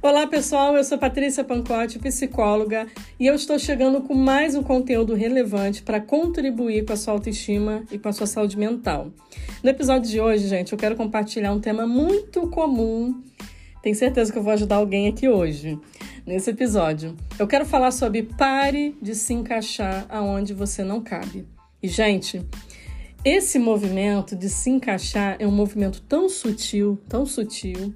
Olá pessoal, eu sou Patrícia Pancotti, psicóloga, e eu estou chegando com mais um conteúdo relevante para contribuir com a sua autoestima e com a sua saúde mental. No episódio de hoje, gente, eu quero compartilhar um tema muito comum. Tenho certeza que eu vou ajudar alguém aqui hoje, nesse episódio. Eu quero falar sobre pare de se encaixar aonde você não cabe. E, gente, esse movimento de se encaixar é um movimento tão sutil, tão sutil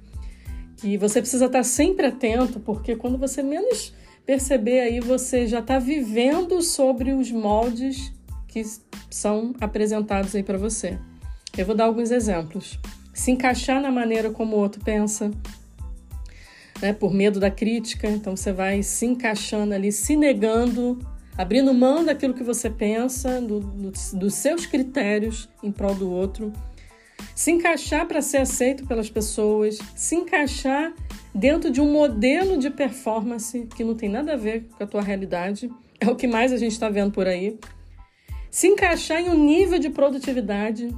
e você precisa estar sempre atento, porque quando você menos perceber aí, você já está vivendo sobre os moldes que são apresentados aí para você. Eu vou dar alguns exemplos. Se encaixar na maneira como o outro pensa, né, por medo da crítica, então você vai se encaixando ali, se negando, abrindo mão daquilo que você pensa, do, do, dos seus critérios em prol do outro se encaixar para ser aceito pelas pessoas, se encaixar dentro de um modelo de performance que não tem nada a ver com a tua realidade, é o que mais a gente está vendo por aí. Se encaixar em um nível de produtividade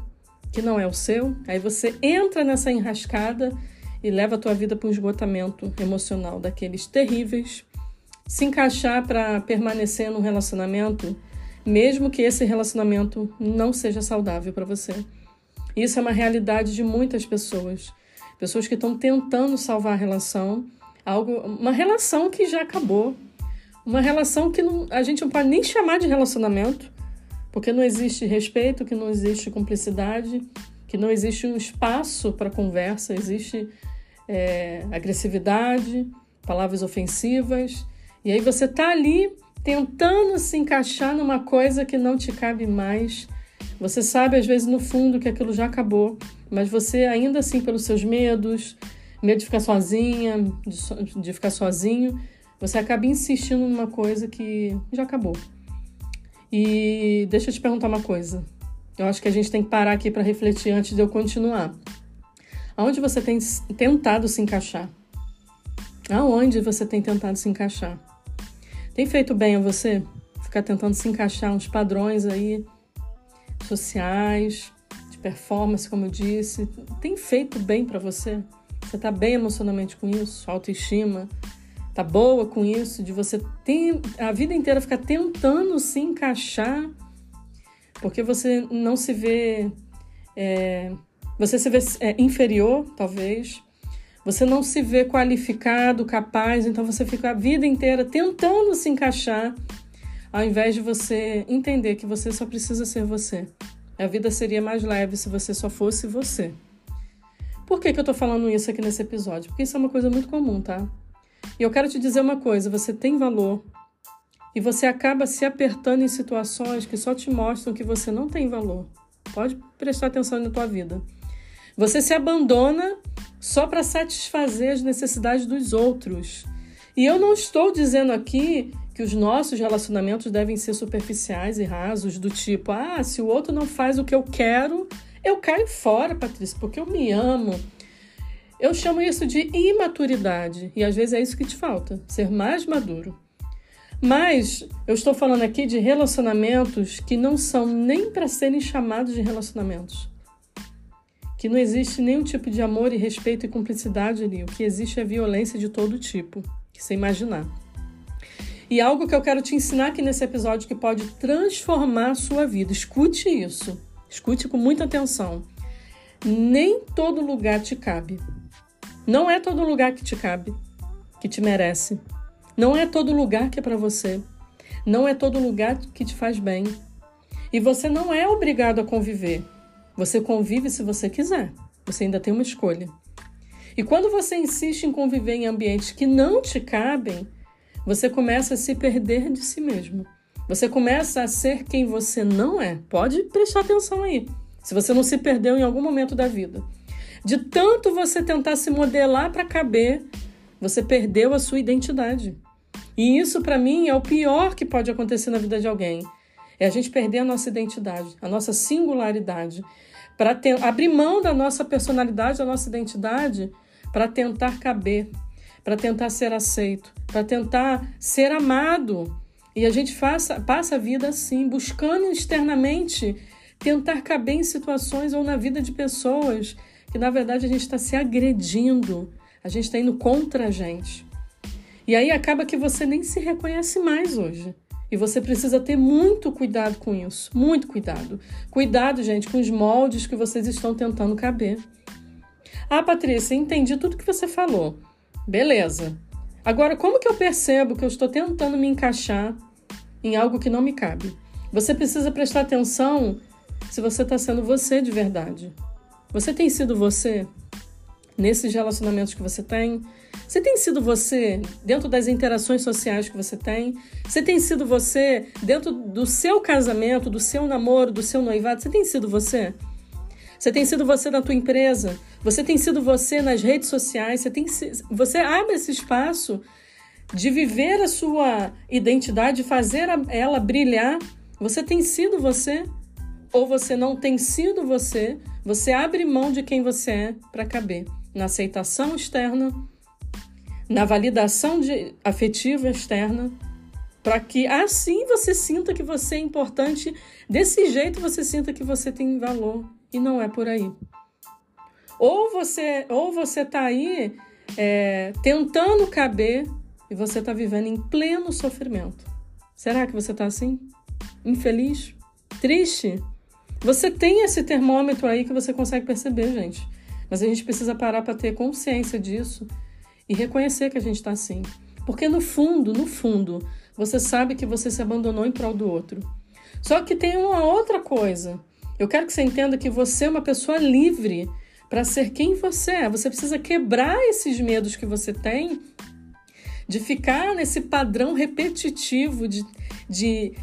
que não é o seu, aí você entra nessa enrascada e leva a tua vida para um esgotamento emocional daqueles terríveis. Se encaixar para permanecer num relacionamento, mesmo que esse relacionamento não seja saudável para você. Isso é uma realidade de muitas pessoas. Pessoas que estão tentando salvar a relação, algo, uma relação que já acabou, uma relação que não, a gente não pode nem chamar de relacionamento, porque não existe respeito, que não existe cumplicidade, que não existe um espaço para conversa, existe é, agressividade, palavras ofensivas, e aí você está ali tentando se encaixar numa coisa que não te cabe mais você sabe, às vezes, no fundo, que aquilo já acabou, mas você, ainda assim, pelos seus medos, medo de ficar sozinha, de, de ficar sozinho, você acaba insistindo numa coisa que já acabou. E deixa eu te perguntar uma coisa. Eu acho que a gente tem que parar aqui para refletir antes de eu continuar. Aonde você tem tentado se encaixar? Aonde você tem tentado se encaixar? Tem feito bem a você? Ficar tentando se encaixar uns padrões aí sociais, de performance, como eu disse, tem feito bem para você? Você está bem emocionalmente com isso? Autoestima? Tá boa com isso? De você ter a vida inteira ficar tentando se encaixar porque você não se vê. É, você se vê é, inferior, talvez. Você não se vê qualificado, capaz, então você fica a vida inteira tentando se encaixar ao invés de você entender que você só precisa ser você. A vida seria mais leve se você só fosse você. Por que, que eu tô falando isso aqui nesse episódio? Porque isso é uma coisa muito comum, tá? E eu quero te dizer uma coisa: você tem valor e você acaba se apertando em situações que só te mostram que você não tem valor. Pode prestar atenção na tua vida. Você se abandona só para satisfazer as necessidades dos outros. E eu não estou dizendo aqui que os nossos relacionamentos devem ser superficiais e rasos, do tipo, ah, se o outro não faz o que eu quero, eu caio fora, Patrícia, porque eu me amo. Eu chamo isso de imaturidade e às vezes é isso que te falta, ser mais maduro. Mas eu estou falando aqui de relacionamentos que não são nem para serem chamados de relacionamentos. Que não existe nenhum tipo de amor e respeito e cumplicidade ali. O que existe é violência de todo tipo, que você imaginar. E algo que eu quero te ensinar aqui nesse episódio que pode transformar a sua vida. Escute isso. Escute com muita atenção. Nem todo lugar te cabe. Não é todo lugar que te cabe, que te merece. Não é todo lugar que é para você. Não é todo lugar que te faz bem. E você não é obrigado a conviver. Você convive se você quiser. Você ainda tem uma escolha. E quando você insiste em conviver em ambientes que não te cabem, você começa a se perder de si mesmo. Você começa a ser quem você não é. Pode prestar atenção aí. Se você não se perdeu em algum momento da vida. De tanto você tentar se modelar para caber, você perdeu a sua identidade. E isso, para mim, é o pior que pode acontecer na vida de alguém. É a gente perder a nossa identidade, a nossa singularidade, para abrir mão da nossa personalidade, da nossa identidade, para tentar caber, para tentar ser aceito, para tentar ser amado. E a gente faça, passa a vida assim, buscando externamente tentar caber em situações ou na vida de pessoas que, na verdade, a gente está se agredindo, A gente está indo contra a gente. E aí acaba que você nem se reconhece mais hoje. E você precisa ter muito cuidado com isso, muito cuidado. Cuidado, gente, com os moldes que vocês estão tentando caber. Ah, Patrícia, entendi tudo que você falou. Beleza. Agora, como que eu percebo que eu estou tentando me encaixar em algo que não me cabe? Você precisa prestar atenção se você está sendo você de verdade. Você tem sido você nesses relacionamentos que você tem? Você tem sido você dentro das interações sociais que você tem? Você tem sido você dentro do seu casamento, do seu namoro, do seu noivado? Você tem sido você? Você tem sido você na tua empresa? Você tem sido você nas redes sociais? Você, tem, você abre esse espaço de viver a sua identidade, fazer ela brilhar. Você tem sido você? Ou você não tem sido você? Você abre mão de quem você é para caber na aceitação externa na validação de, afetiva externa, para que assim você sinta que você é importante, desse jeito você sinta que você tem valor e não é por aí. Ou você ou você está aí é, tentando caber e você está vivendo em pleno sofrimento. Será que você está assim? Infeliz? Triste? Você tem esse termômetro aí que você consegue perceber, gente. Mas a gente precisa parar para ter consciência disso e reconhecer que a gente está assim. Porque no fundo, no fundo, você sabe que você se abandonou em prol do outro. Só que tem uma outra coisa. Eu quero que você entenda que você é uma pessoa livre para ser quem você é. Você precisa quebrar esses medos que você tem de ficar nesse padrão repetitivo de, de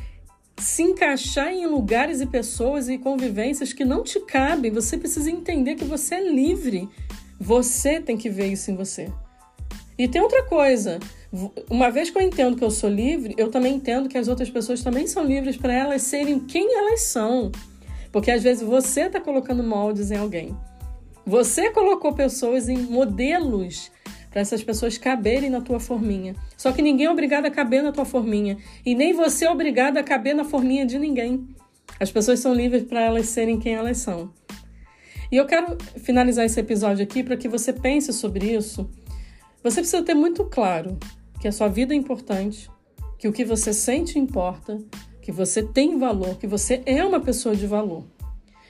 se encaixar em lugares e pessoas e convivências que não te cabem. Você precisa entender que você é livre. Você tem que ver isso em você. E tem outra coisa. Uma vez que eu entendo que eu sou livre, eu também entendo que as outras pessoas também são livres para elas serem quem elas são. Porque às vezes você está colocando moldes em alguém. Você colocou pessoas em modelos para essas pessoas caberem na tua forminha. Só que ninguém é obrigado a caber na tua forminha. E nem você é obrigado a caber na forminha de ninguém. As pessoas são livres para elas serem quem elas são. E eu quero finalizar esse episódio aqui para que você pense sobre isso você precisa ter muito claro que a sua vida é importante, que o que você sente importa, que você tem valor, que você é uma pessoa de valor.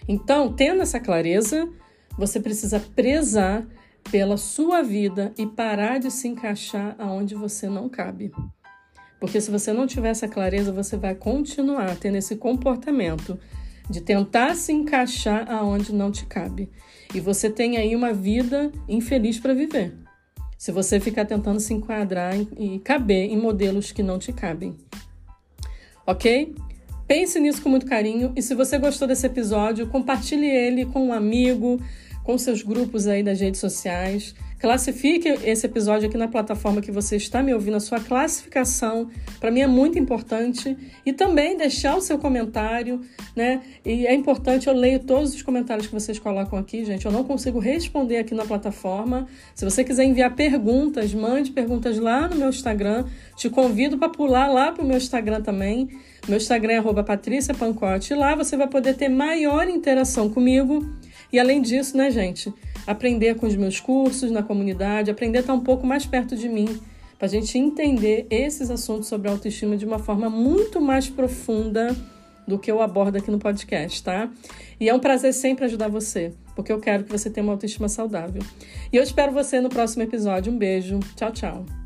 Então, tendo essa clareza, você precisa prezar pela sua vida e parar de se encaixar aonde você não cabe. Porque se você não tiver essa clareza, você vai continuar tendo esse comportamento de tentar se encaixar aonde não te cabe. E você tem aí uma vida infeliz para viver se você ficar tentando se enquadrar e caber em modelos que não te cabem. Ok? Pense nisso com muito carinho e se você gostou desse episódio, compartilhe ele com um amigo, com seus grupos aí das redes sociais. Classifique esse episódio aqui na plataforma que você está me ouvindo, a sua classificação, para mim é muito importante. E também deixar o seu comentário, né? E é importante, eu leio todos os comentários que vocês colocam aqui, gente. Eu não consigo responder aqui na plataforma. Se você quiser enviar perguntas, mande perguntas lá no meu Instagram. Te convido para pular lá para o meu Instagram também. Meu Instagram é Patrícia Pancote. E lá você vai poder ter maior interação comigo. E além disso, né, gente? aprender com os meus cursos na comunidade, aprender a estar um pouco mais perto de mim, para a gente entender esses assuntos sobre autoestima de uma forma muito mais profunda do que eu abordo aqui no podcast, tá? E é um prazer sempre ajudar você, porque eu quero que você tenha uma autoestima saudável. E eu espero você no próximo episódio. Um beijo. Tchau, tchau.